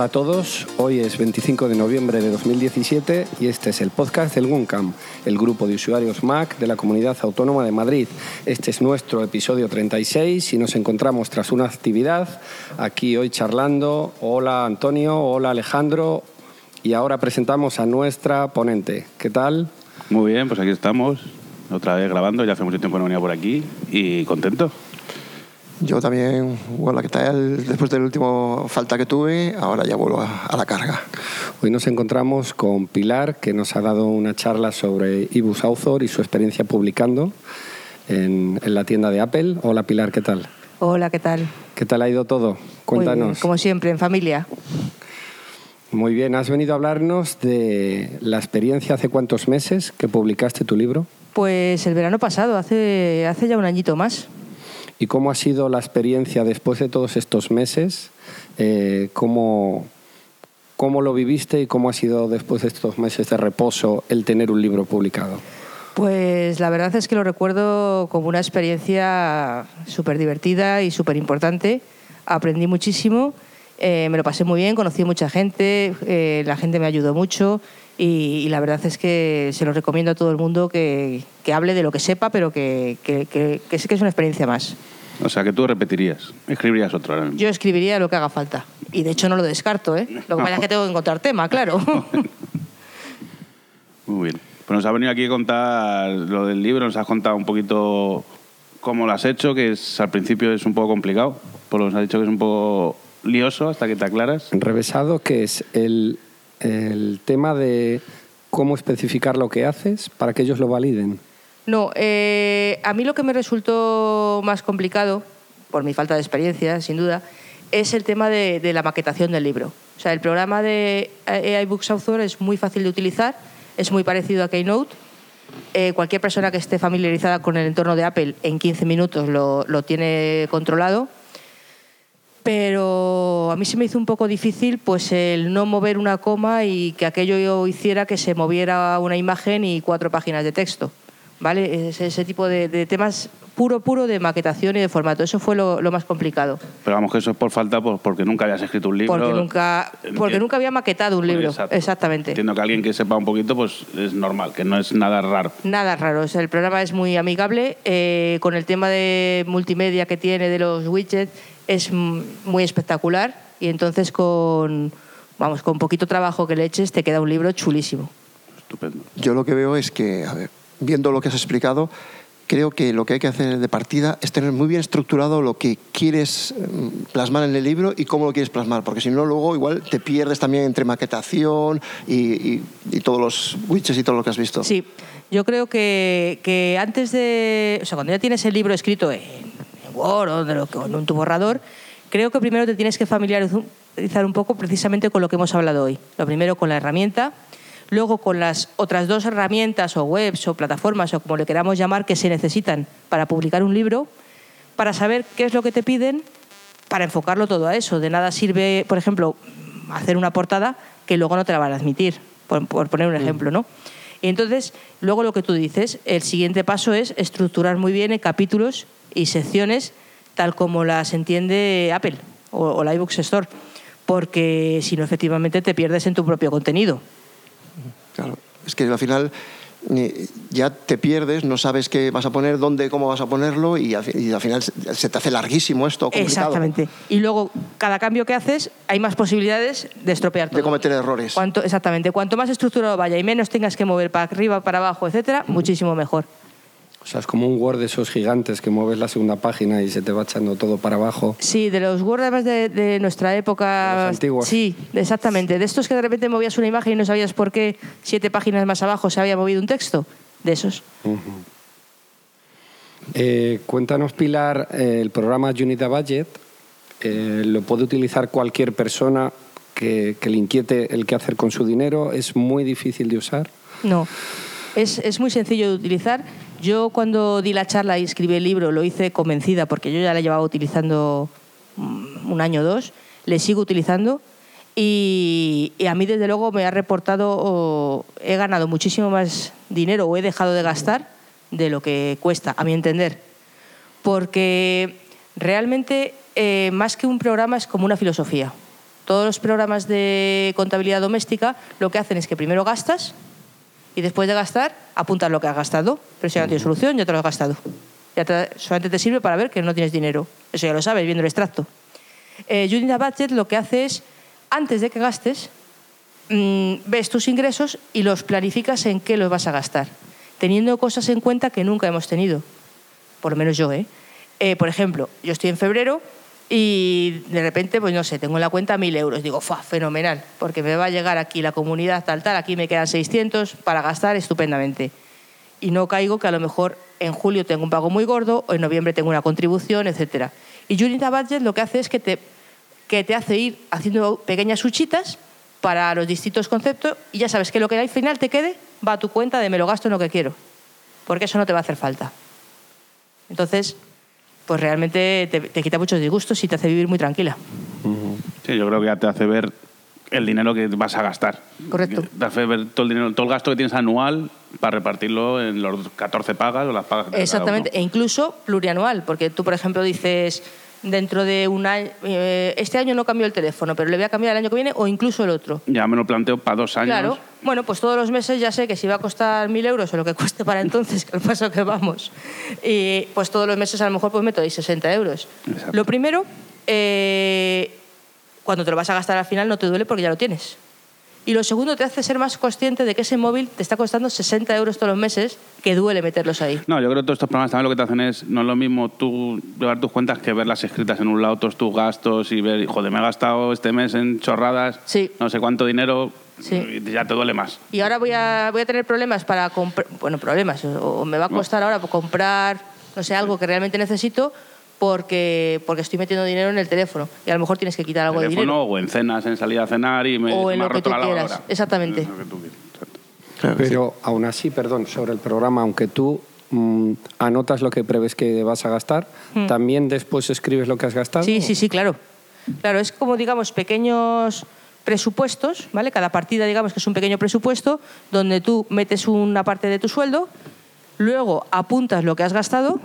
Hola a todos, hoy es 25 de noviembre de 2017 y este es el podcast del GUNCAM, el grupo de usuarios Mac de la Comunidad Autónoma de Madrid. Este es nuestro episodio 36 y nos encontramos tras una actividad aquí hoy charlando. Hola Antonio, hola Alejandro y ahora presentamos a nuestra ponente. ¿Qué tal? Muy bien, pues aquí estamos, otra vez grabando, ya hace mucho tiempo no venía por aquí y contento. Yo también, hola, ¿qué tal? Después del último falta que tuve, ahora ya vuelvo a, a la carga. Hoy nos encontramos con Pilar, que nos ha dado una charla sobre eBooks Author y su experiencia publicando en, en la tienda de Apple. Hola Pilar, ¿qué tal? Hola, ¿qué tal? ¿Qué tal ha ido todo? Bien, Cuéntanos. como siempre, en familia. Muy bien, has venido a hablarnos de la experiencia hace cuántos meses que publicaste tu libro Pues el verano pasado, hace, hace ya un añito más. Y cómo ha sido la experiencia después de todos estos meses, eh, cómo, cómo lo viviste y cómo ha sido después de estos meses de reposo el tener un libro publicado. Pues la verdad es que lo recuerdo como una experiencia súper divertida y súper importante. Aprendí muchísimo, eh, me lo pasé muy bien, conocí mucha gente, eh, la gente me ayudó mucho y, y la verdad es que se lo recomiendo a todo el mundo que, que hable de lo que sepa, pero que, que, que, que sé que es una experiencia más. O sea, que tú repetirías, escribirías otro. ahora mismo. Yo escribiría lo que haga falta. Y de hecho no lo descarto, ¿eh? Lo que pasa es que tengo que encontrar tema, claro. Muy bien. Pues nos ha venido aquí a contar lo del libro, nos has contado un poquito cómo lo has hecho, que es, al principio es un poco complicado, por lo que nos has dicho que es un poco lioso hasta que te aclaras. Revesado, que es el, el tema de cómo especificar lo que haces para que ellos lo validen. No, eh, a mí lo que me resultó más complicado, por mi falta de experiencia, sin duda, es el tema de, la maquetación del libro. O sea, el programa de AI Books Author es muy fácil de utilizar, es muy parecido a Keynote. Eh, cualquier persona que esté familiarizada con el entorno de Apple en 15 minutos lo tiene controlado. Pero a mí se me hizo un poco difícil pues el no mover una coma y que aquello hiciera que se moviera una imagen y cuatro páginas de texto. ¿Vale? Es ese tipo de, de temas puro, puro de maquetación y de formato. Eso fue lo, lo más complicado. Pero vamos, que eso es por falta, pues, porque nunca habías escrito un libro. Porque nunca, porque Enti- nunca había maquetado un Pues libro. exacto. Exactamente. Entiendo que alguien que sepa un poquito, pues es normal, que no es nada raro. Nada raro. O sea, el programa es muy amigable. eh, con el tema de multimedia que tiene de los widgets es muy espectacular. Y entonces con, vamos, con poquito trabajo que le eches te queda un libro chulísimo. Estupendo. Yo lo que veo es que, a ver, viendo lo que has explicado, creo que lo que hay que hacer de partida es tener muy bien estructurado lo que quieres mm, plasmar en el libro y cómo lo quieres plasmar, porque si no, luego igual te pierdes también entre maquetación y, y- y todos los widgets y todo lo que has visto. Sí, yo creo que, que antes de. O sea, cuando ya tienes el libro escrito en Word o, de lo que- o en tu borrador, creo que primero te tienes que familiarizar un poco precisamente con lo que hemos hablado hoy. Lo primero con la herramienta, luego con las otras dos herramientas o webs o plataformas o como le queramos llamar que se necesitan para publicar un libro, para saber qué es lo que te piden, para enfocarlo todo a eso. De nada sirve, por ejemplo, hacer una portada que luego no te la van a admitir, por, por poner un ejemplo, ¿no? Y entonces, luego lo que tú dices, el siguiente paso es estructurar muy bien en capítulos y secciones tal como las entiende Apple o, la iBooks Store, porque si no, efectivamente te pierdes en tu propio contenido. Claro, es que al final ya te pierdes, no sabes qué vas a poner, dónde, cómo vas a ponerlo y al, fi- y al final se se te hace larguísimo esto, complicado. Exactamente. Y luego, cada cambio que haces, hay más posibilidades de estropear todo. De cometer errores. Cuanto, exactamente. Cuanto más estructurado vaya y menos tengas que mover para arriba, para abajo, etcétera, muchísimo mejor. O sea, es como un Word de esos gigantes que mueves la segunda página y se te va echando todo para abajo. Sí, de los Word además de, de nuestra época. De los antiguos. Sí, exactamente. De estos que de repente movías una imagen y no sabías por qué siete páginas más abajo se había movido un texto. De esos. Eh, cuéntanos, Pilar, eh, el programa Unita Budget eh, lo puede utilizar cualquier persona que, que le inquiete el qué hacer con su dinero. Es muy difícil de usar. No. Es, es muy sencillo de utilizar. Yo cuando di la charla y escribí el libro lo hice convencida porque yo ya la llevaba utilizando mm, un año o dos, le sigo utilizando y, a mí desde luego me ha reportado, he ganado muchísimo más dinero o he dejado de gastar de lo que cuesta, a mi entender. Porque realmente eh, más que un programa es como una filosofía. todos los programas de contabilidad doméstica lo que hacen es que primero gastas y después de gastar apuntas lo que has gastado. Pero si ya no tienes solución, ya te lo has gastado. Ya te- solamente te sirve para ver que no tienes dinero. Eso ya lo sabes viendo el extracto. Eh, Budget lo que hace es, antes de que gastes, mm, ves tus ingresos y los planificas en qué los vas a gastar, teniendo cosas en cuenta que nunca hemos tenido. Por lo menos yo, ¿eh? Eh, por ejemplo, yo estoy en febrero y de repente, pues no sé, tengo en la cuenta 1.000 euros. Digo, ¡fa! Fenomenal, porque me va a llegar aquí la comunidad tal, tal, aquí me quedan 600 para gastar estupendamente. Y no caigo que a lo mejor en julio tengo un pago muy gordo o en noviembre tengo una contribución, etcétera. Y Unit Budget lo que hace es que te, que te hace ir haciendo pequeñas huchitas para los distintos conceptos y ya sabes que lo que al final te quede va a tu cuenta de me lo gasto en lo que quiero, porque eso no te va a hacer falta. Entonces, pues realmente te, te quita muchos disgustos y te hace vivir muy tranquila. Sí, yo creo que ya te hace ver el dinero que vas a gastar. Correcto. Te hace ver todo el, dinero, todo el gasto que tienes anual para repartirlo en los 14 pagas o las pagas que Exactamente, e incluso plurianual, porque tú, por ejemplo, dices, dentro de un año, eh, este año no cambio el teléfono, pero le voy a cambiar el año que viene o incluso el otro. Ya me lo planteo para dos años. Claro, bueno, pues todos los meses ya sé que si va a costar mil euros o lo que cueste para entonces, que al paso que vamos, y pues todos los meses a lo mejor pues meto ahí 60 euros. Exacto. Lo primero, eh, cuando te lo vas a gastar al final no te duele porque ya lo tienes. Y lo segundo, te hace ser más consciente de que ese móvil te está costando 60 euros todos los meses, que duele meterlos ahí. No, yo creo que todos estos programas también lo que te hacen es, no es lo mismo tú llevar tus cuentas que verlas escritas en un lado, todos tus gastos y ver, joder, me he gastado este mes en chorradas, Sí. no sé cuánto dinero, Sí. ya te duele más. Y ahora voy a, voy a tener problemas para comprar, bueno, problemas, o o me va a costar ahora comprar, no sé, algo que realmente necesito porque, porque estoy metiendo dinero en el teléfono y a lo mejor tienes que quitar algo de teléfono dinero. o en cenas, en salir a cenar y me, O en me ha lo que roto tú la quieras. Exactamente. Es lo que tú quieras, exacto. Claro que sí. Pero aún así, perdón, sobre el programa, aunque tú mm, anotas lo que prevés que vas a gastar, ¿también después escribes lo que has gastado? Hmm. Sí, sí, sí, claro. Claro, es como, digamos, pequeños presupuestos, ¿vale? Cada partida, digamos, que es un pequeño presupuesto donde tú metes una parte de tu sueldo, luego apuntas lo que has gastado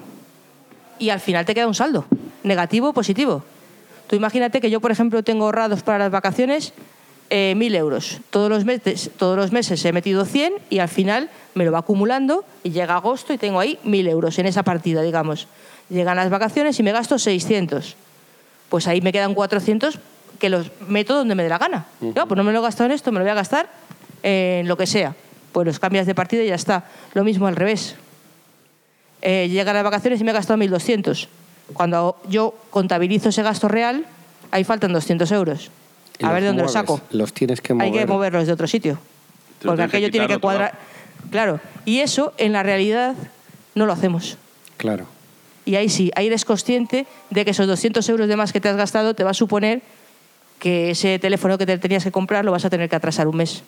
y al final te queda un saldo, negativo o positivo. Tú imagínate que yo, por ejemplo, tengo ahorrados para las vacaciones eh, mil euros. Todos los, meses, todos los meses he metido 100 y al final me lo va acumulando y llega agosto y tengo ahí mil euros en esa partida, digamos. Llegan las vacaciones y me gasto 600. Pues ahí me quedan 400 que los meto donde me dé la gana. Yo, pues no me lo he gastado en esto, me lo voy a gastar en lo que sea. Pues los cambias de partida y ya está. Lo mismo al revés. Eh, llegan las vacaciones y me he gastado 1.200. Cuando yo contabilizo ese gasto real, ahí faltan 200 euros. A ver de dónde los saco. Los tienes que mover. Hay que moverlos de otro sitio. Te Porque tienes que aquello tiene que cuadrar. Claro. Y eso, en la realidad, no lo hacemos. Claro. Y ahí sí, ahí eres consciente de que esos 200 euros de más que te has gastado te va a suponer que ese teléfono que te tenías que comprar lo vas a tener que atrasar un mes.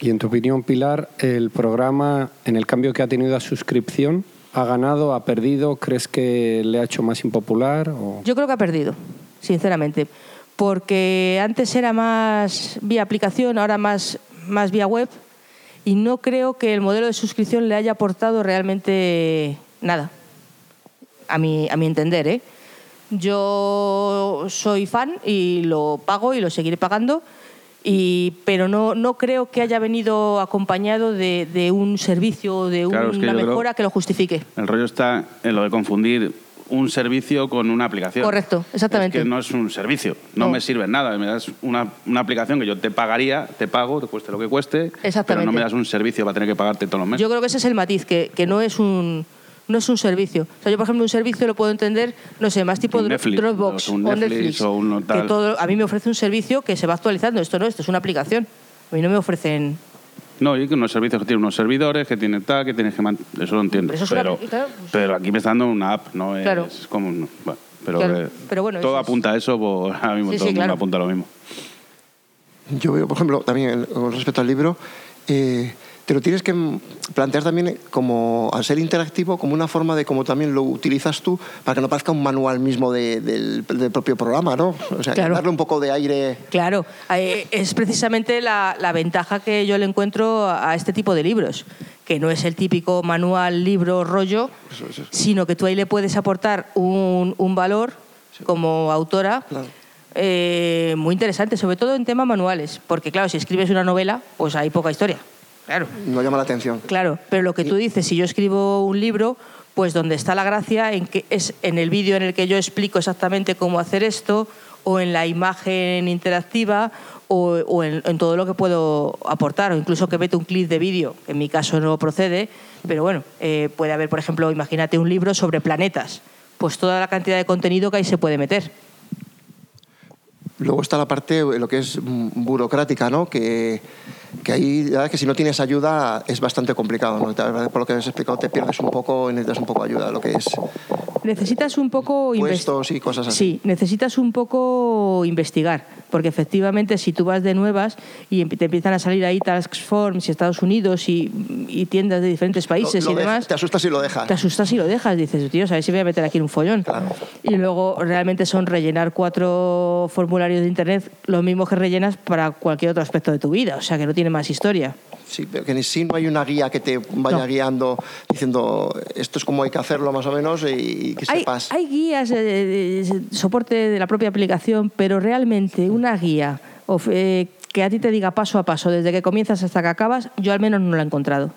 Y en tu opinión, Pilar, el programa, en el cambio que ha tenido a suscripción, ¿ha ganado, ha perdido? ¿Crees que le ha hecho más impopular? O... Yo creo que ha perdido, sinceramente. Porque antes era más vía aplicación, ahora más, más vía web. Y no creo que el modelo de suscripción le haya aportado realmente nada. A mi, a mi entender, ¿eh? Yo soy fan y lo pago y lo seguiré pagando. Y, pero no, no creo que haya venido acompañado de, de un servicio o de Claro, es que una mejora que lo justifique. El rollo está en lo de confundir un servicio con una aplicación. Correcto, exactamente. Es que no es un servicio, no, No. me sirve en nada. Me das una, una aplicación que yo te pagaría, te pago, te cueste lo que cueste, pero Exactamente. no me das un servicio para tener que pagarte todos los meses. Yo creo que ese es el matiz, que, que no es un no es un servicio. O sea, yo, por ejemplo, un servicio lo puedo entender, no sé, más tipo Netflix, Dropbox o un Netflix, o uno que todo- a mí me ofrece un servicio que se va actualizando. Esto no, esto es una aplicación. A mí no me ofrecen... No, y que unos servicios que tienen unos servidores, que tienen tal, que tienes que Eso lo entiendo. Pero eso es una pero, apli- claro, pues- pero aquí me está dando una app, no es Claro. como... un- bueno, pero, Claro, pero bueno, todo eso es- apunta a eso, pues ahora mismo Sí, todo sí, el mundo claro. apunta a lo mismo. Yo veo, por ejemplo, también con respecto al libro, eh, te lo tienes que plantear también como, al ser interactivo, como una forma de cómo también lo utilizas tú, para que no parezca un manual mismo de- del, del propio programa, ¿no? O sea, Claro. darle un poco de aire. Claro, eh, es precisamente la, la ventaja que yo le encuentro a este tipo de libros, que no es el típico manual, libro, rollo, Eso, eso, eso. sino que tú ahí le puedes aportar un, un valor como autora Claro. eh, muy interesante, sobre todo en temas manuales, porque claro, si escribes una novela, pues hay poca historia. Claro. No llama la atención. Claro, pero lo que tú dices, si yo escribo un libro, pues donde está la gracia en que es en el vídeo en el que yo explico exactamente cómo hacer esto, o en la imagen interactiva, o, o en, en todo lo que puedo aportar, o incluso que mete un clip de vídeo, que en mi caso no procede, pero bueno, eh, puede haber, por ejemplo, imagínate un libro sobre planetas, pues toda la cantidad de contenido que ahí se puede meter. Luego está la parte, eh, lo que es mm, burocrática, ¿no? Que, que ahí, la verdad que si no tienes ayuda es bastante complicado, ¿no? Por lo que has explicado, te pierdes un poco y necesitas un poco de ayuda, lo que es Necesitas un poco... puestos y cosas así. Sí, necesitas un poco investigar, porque efectivamente si tú vas de nuevas y te empiezan a salir ahí task forms y Estados Unidos y, y tiendas de diferentes países Lo- y lo demás, dejas- te asustas y lo dejas. te asustas y lo dejas. Dices, tío, a ver si voy a meter aquí un follón. Claro. Y luego realmente son rellenar cuatro formularios de internet, lo mismo que rellenas para cualquier otro aspecto de tu vida, o sea que no tiene más historia. Sí, pero que ni si no hay una guía que te vaya No. guiando diciendo esto es como hay que hacerlo más o menos y que Hay, sepas. hay guías, eh, de soporte de la propia aplicación, pero realmente una guía of- eh, que a ti te diga paso a paso, desde que comienzas hasta que acabas, yo al menos no la he encontrado.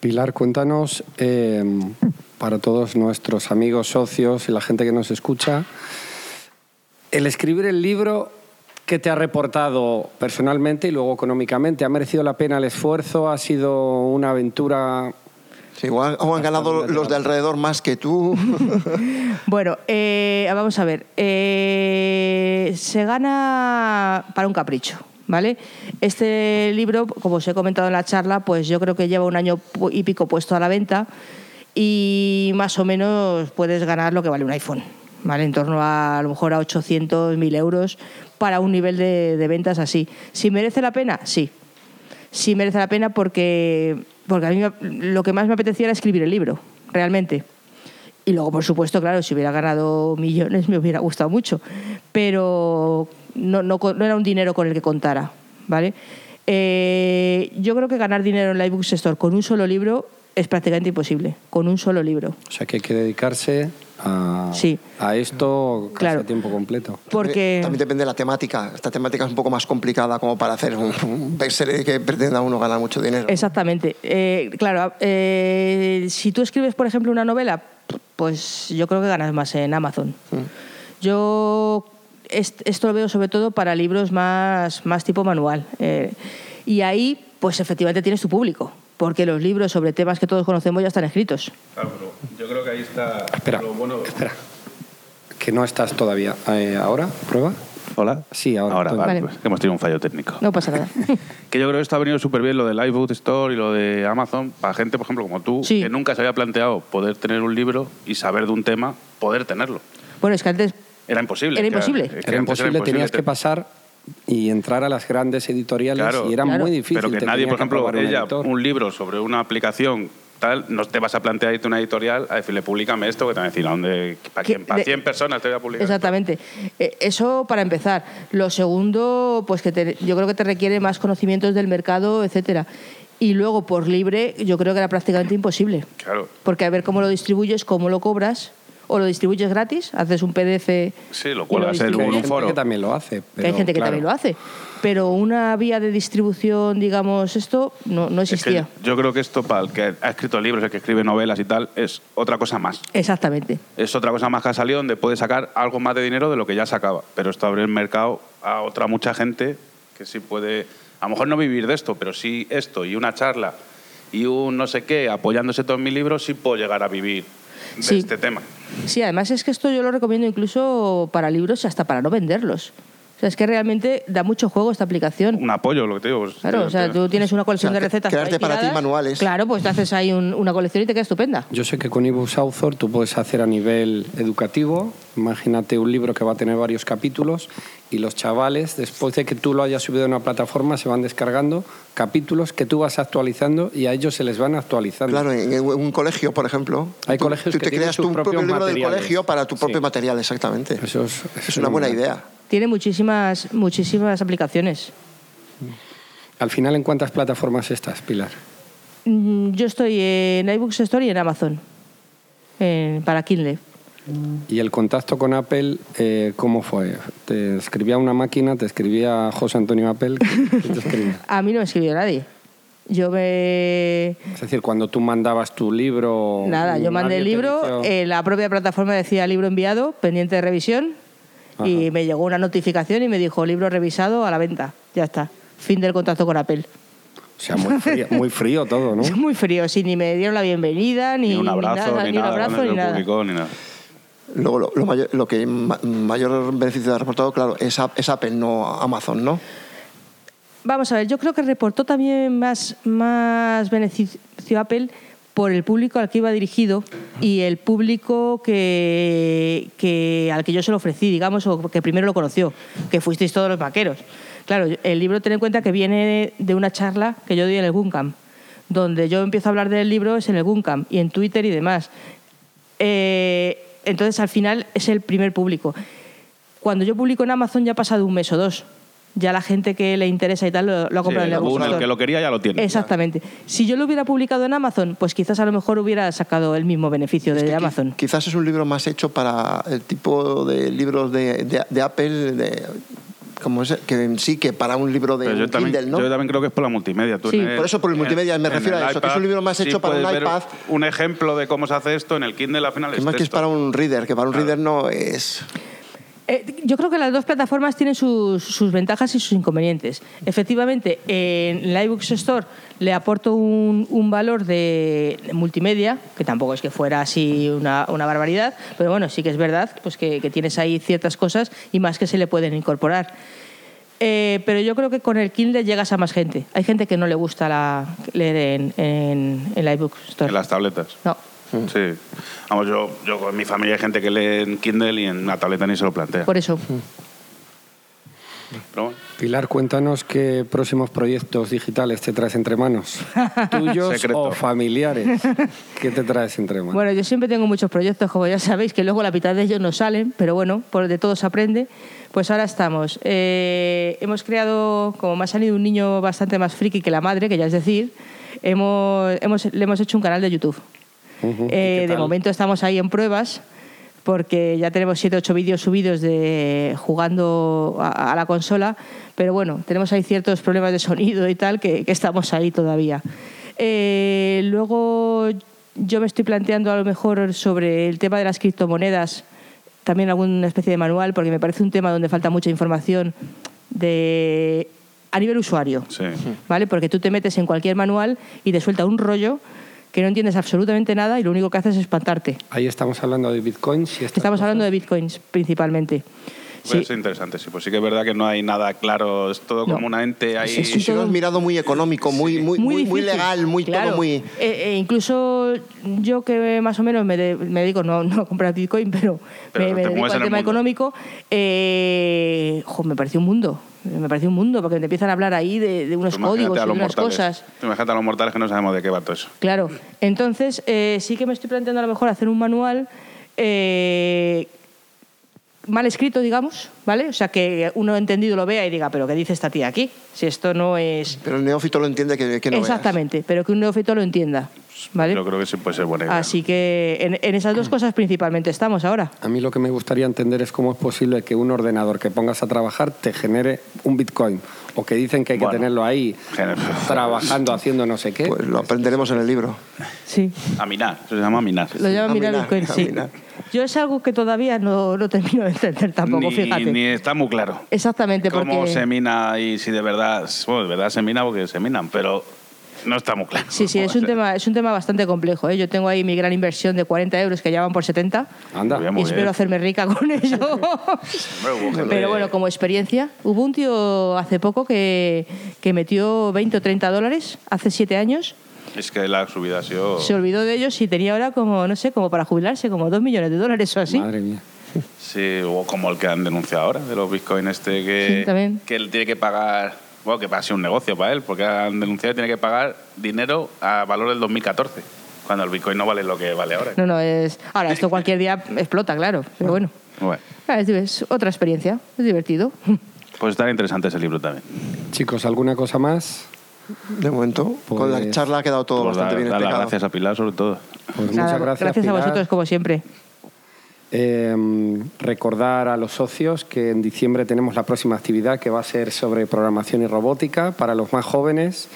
Pilar, cuéntanos eh, para todos nuestros amigos, socios y la gente que nos escucha, el escribir el libro, ¿qué te ha reportado personalmente y luego económicamente? ¿Ha merecido la pena el esfuerzo? ¿Ha sido una aventura? Sí, o han, o han ganado los de alrededor más que tú. Bueno, eh, vamos a ver. eh, se gana para un capricho, ¿vale? Este libro, como os he comentado en la charla, pues yo creo que lleva un año y pico puesto a la venta y más o menos puedes ganar lo que vale un iPhone, ¿vale? En torno a a lo mejor a 800, 1000 euros para un nivel de, de ventas así. ¿Si merece la pena? Sí. Sí merece la pena porque, porque a mí lo que más me apetecía era escribir el libro, realmente. Y luego, por supuesto, claro, si hubiera ganado millones me hubiera gustado mucho. Pero no, no, no era un dinero con el que contara, ¿vale? Eh, yo creo que ganar dinero en la iBooks Store con un solo libro es prácticamente imposible. Con un solo libro. O sea, que hay que dedicarse a, Sí. a esto casi Claro. a tiempo completo. Porque... También depende de la temática. Esta temática es un poco más complicada como para hacer un, que pretenda uno ganar mucho dinero. Exactamente. Eh, claro, eh, si tú escribes, por ejemplo, una novela, pues yo creo que ganas más en Amazon. Yo est- esto lo veo sobre todo para libros más, más tipo manual. Eh, y ahí, pues efectivamente tienes tu público, porque los libros sobre temas que todos conocemos ya están escritos. Claro, pero yo creo que ahí está Espera, lo bueno. espera. Que no estás todavía. Eh, ¿Ahora? ¿Prueba? Hola. Sí, ahora. Ahora, vale, Vale. pues, que hemos tenido un fallo técnico. No pasa nada. Que yo creo que esto ha venido súper bien, lo del iBook Store y lo de Amazon, para gente, por ejemplo, como tú, Sí. que nunca se había planteado poder tener un libro y saber de un tema, poder tenerlo. bueno, es que antes Era imposible. Era imposible. es que Era imposible, tenías te- que pasar y entrar a las grandes editoriales Claro. y era Claro. muy difícil. Pero que te nadie, por ejemplo, un ella, un libro sobre una aplicación tal, no te vas a plantear irte a una editorial a decirle, públicame esto, que te van a decir, ¿a dónde? ¿Para, Que quién? ¿Para de- 100 personas te voy a publicar? esto?". Exactamente. Eh, Eso para empezar. Lo segundo, pues que te- yo creo que te requiere más conocimientos del mercado, etcétera. Y luego por libre, yo creo que era prácticamente imposible. Claro. Porque a ver cómo lo distribuyes, cómo lo cobras, o lo distribuyes gratis, haces un PDF. Sí, lo cuelgas en un foro. que también lo hace. Que hay gente que claro, también lo hace. Pero una vía de distribución, digamos, esto no, no Es que existía. yo creo que esto para el que ha escrito libros, el que escribe novelas y tal, es otra cosa más. Exactamente. Es otra cosa más que ha salido donde puede sacar algo más de dinero de lo que ya sacaba. Pero esto abre el mercado a otra mucha gente que sí puede, a lo mejor no vivir de esto, pero sí esto y una charla y un no sé qué, apoyándose todo en mi libro, sí puedo llegar a vivir de Sí. este tema. Sí, además es que esto yo lo recomiendo incluso para libros y hasta para no venderlos. Sea, es que realmente da mucho juego esta aplicación. Un apoyo, lo que te digo. pues, Claro, o sea, tú tienes una colección O sea, de recetas. crearte para ti manuales. Claro, pues te haces ahí un- una colección y te queda estupenda. Yo sé que con eBooks Author tú puedes hacer a nivel educativo. Imagínate un libro que va a tener varios capítulos y los chavales, después de que tú lo hayas subido a una plataforma, se van descargando capítulos que tú vas actualizando y a ellos se les van actualizando. Claro, en, un colegio, por ejemplo. Hay tú- colegios tú que te creas tu propio libro del colegio para tu propio Sí. material, exactamente. Eso es, es una buena idea. Tiene muchísimas, muchísimas aplicaciones. Al final, ¿en cuántas plataformas estás, Pilar? Mm, Yo estoy en iBooks Store y en Amazon, en- para Kindle. ¿Y el contacto con Apple, eh, cómo fue? ¿Te escribía una máquina? ¿Te escribía José Antonio Apple? ¿Quién te escribía? A mí no me escribió nadie. Yo me... Es decir, cuando tú mandabas tu libro... Nada, yo mandé nadie el libro, en la propia plataforma decía libro enviado, pendiente de revisión, y me llegó una notificación y me dijo libro revisado a la venta. Ya está. Fin del contacto con Apple. O sea, muy frío, muy frío todo, ¿no? Muy frío, sí, ni me dieron la bienvenida, ni, Ni un abrazo, nada, ni, ni un nada, abrazo, ni nada. ni. Luego, lo, lo mayor, lo que ma- mayor beneficio ha reportado, claro, es, es Apple, no Amazon, ¿no? Vamos a ver, yo creo que reportó también más, más beneficio Apple por el público al que iba dirigido y el público que, que- al que yo se lo ofrecí, digamos, o que primero lo conoció, que fuisteis todos los vaqueros. Claro, el libro ten en cuenta que viene de una charla que yo di en el Guncamp, donde yo empiezo a hablar del libro es en el Guncamp y en Twitter y demás. Eh, entonces, al final, es el primer público. Cuando yo publico en Amazon ya ha pasado un mes o dos. Ya la gente que le interesa y tal lo, lo ha comprado Sí, en el Bookstore. el que lo quería ya lo tiene. Exactamente. Si yo lo hubiera publicado en Amazon, pues quizás a lo mejor hubiera sacado el mismo beneficio Es de Amazon. Quizás es un libro más hecho para el tipo de libros de, de- de Apple, de, como es, que en sí que para un libro de yo también, Kindle, ¿no? yo también creo que es por la multimedia. Tú Sí. el- Por eso por el multimedia me refiero a eso, que es un libro más hecho para un iPad. Un ejemplo de cómo se hace esto en el Kindle al final es más que es para un reader, que para un reader no es... Eh, yo creo que las dos plataformas tienen sus, sus ventajas y sus inconvenientes. Efectivamente, en la iBooks Store le aporto un, un valor de multimedia, que tampoco es que fuera así una, una barbaridad, pero bueno, sí que es verdad pues que, que tienes ahí ciertas cosas y más que se le pueden incorporar. Eh, pero yo creo que con el Kindle llegas a más gente. Hay gente que no le gusta la, leer en, en, en la iBooks Store. En las tabletas. No. Sí. Vamos, yo, yo con mi familia hay gente que lee en Kindle y en una tableta ni se lo plantea. Por eso. Pero bueno, Pilar, cuéntanos qué próximos proyectos digitales te traes entre manos. ¿Tuyos Secreto. o familiares? ¿Qué te traes entre manos? Bueno, yo siempre tengo muchos proyectos, como ya sabéis, que luego la mitad de ellos no salen, pero bueno, por de todo se aprende. Pues ahora estamos. Eh, hemos creado, como me ha salido un niño bastante más friki que la madre, que ya es decir, hemos, hemos- le hemos hecho un canal de YouTube. Ujú, ¿y Eh, de momento estamos ahí en pruebas porque ya tenemos 7 8 vídeos subidos de jugando a, a la consola, pero bueno, tenemos ahí ciertos problemas de sonido y tal que, que estamos ahí todavía. Eh, luego yo me estoy planteando a lo mejor sobre el tema de las criptomonedas, también alguna especie de manual, porque me parece un tema donde falta mucha información de a nivel usuario. sí. ¿vale? Porque tú te metes en cualquier manual y te suelta un rollo que no entiendes absolutamente nada y lo único que haces es espantarte. Ahí estamos hablando de bitcoins y Estamos cosas. hablando de bitcoins principalmente. Sí. Puede ser interesante, sí. Pues sí que es verdad que no hay nada claro, es todo No. como una ente ahí. Es- Y si lo has mirado muy económico, muy, muy, muy, legal, muy Claro. todo muy... Eh, eh, incluso yo que más o menos me, de- me dedico no, no a comprar Bitcoin, pero, Pero me, dedico al tema mundo. económico, eh, jo, me pareció un mundo. Me pareció un mundo, porque te empiezan a hablar ahí de, de unos códigos de unas mortales. cosas. Imagínate a los mortales que no sabemos de qué va todo eso. Claro. Entonces, eh, sí que me estoy planteando a lo mejor hacer un manual eh, mal escrito, digamos, ¿vale? O sea, que uno entendido lo vea y diga, pero ¿qué dice esta tía aquí? Si esto no es... Pero el neófito lo entiende que, que no veas. Exactamente, pero que un neófito lo entienda, ¿vale? Yo creo que sí puede ser buena idea. Así que en, en esas dos cosas principalmente estamos ahora. A mí lo que me gustaría entender es cómo es posible que un ordenador que pongas a trabajar te genere un bitcoin. O que dicen que hay que tenerlo ahí trabajando, haciendo no sé qué. Pues lo aprenderemos en el libro. Sí, A minar, se llama minar. lo llaman a mirar minar, a sí. minar. Yo es algo que todavía no, no termino de entender tampoco, ni, fíjate. ni está muy claro. Exactamente, Cómo porque... se mina y si de verdad, bueno, de verdad se mina porque se minan, pero no está muy claro. Sí, sí, es un, tema, es un tema bastante complejo. ¿eh? Yo tengo ahí mi gran inversión de 40 euros que ya van por 70 Anda. Y espero bien. hacerme rica con ello. Pero bueno, como experiencia, hubo un tío hace poco que, que metió 20 o 30 dólares hace 7 años, Es que la subida ha sido... se olvidó de ellos y tenía ahora como, no sé, como para jubilarse, como 2 millones de dólares o así. Madre mía. Sí, o como el que han denunciado ahora, de los bitcoins este que, Sí, que él tiene que pagar, bueno, que va a ser un negocio para él, porque han denunciado que tiene que pagar dinero a valor del 2014, cuando el bitcoin no vale lo que vale ahora. No, no, es... Ahora, esto cualquier día explota, claro, pero bueno. Bueno, Ah, Es, es otra experiencia, es divertido. pues estará interesante ese libro también. Chicos, ¿alguna cosa más? De momento, con la Pues- charla ha quedado todo Pues bastante dar- bien las explicado. gracias a Pilar sobre todo. Pues Nada, muchas gracias, a Pilar. vosotros, como siempre. Eh, recordar a los socios que en diciembre tenemos la próxima actividad que va a ser sobre programación y robótica para los más jóvenes.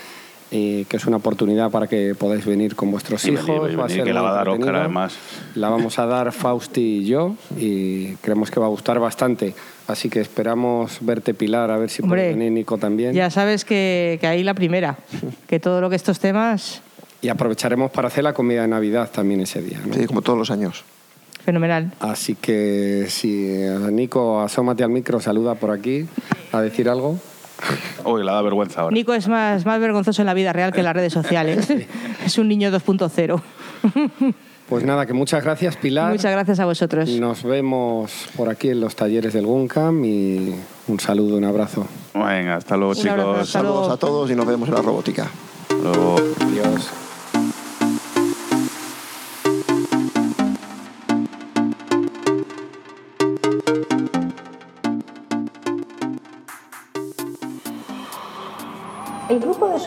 eh, que es una oportunidad para que podáis venir con vuestros Y hijos. venir, va a ser que la va a dar Óscar, entretenido. además. La vamos a dar Fausti y yo y creemos que va a gustar bastante. Así que esperamos verte, Pilar, a ver si Hombre, puede venir Nico también. Ya sabes que, que ahí la primera, que todo lo que estos temas, Y aprovecharemos para hacer la comida de Navidad también ese día. ¿no? Sí, como todos los años. Fenomenal. Así que si Nico, asómate al micro, saluda por aquí a decir algo. Uy, la da vergüenza ahora. Nico es más, más vergonzoso en la vida real que en las redes sociales. es un niño 2.0. Pues nada, que muchas gracias, Pilar. Muchas gracias a vosotros. Nos vemos por aquí en los talleres del Guncam y un saludo, un abrazo. Venga, hasta luego, Un abrazo, chicos. hasta luego. Saludos a todos y nos vemos en la robótica. Hasta luego. Adiós.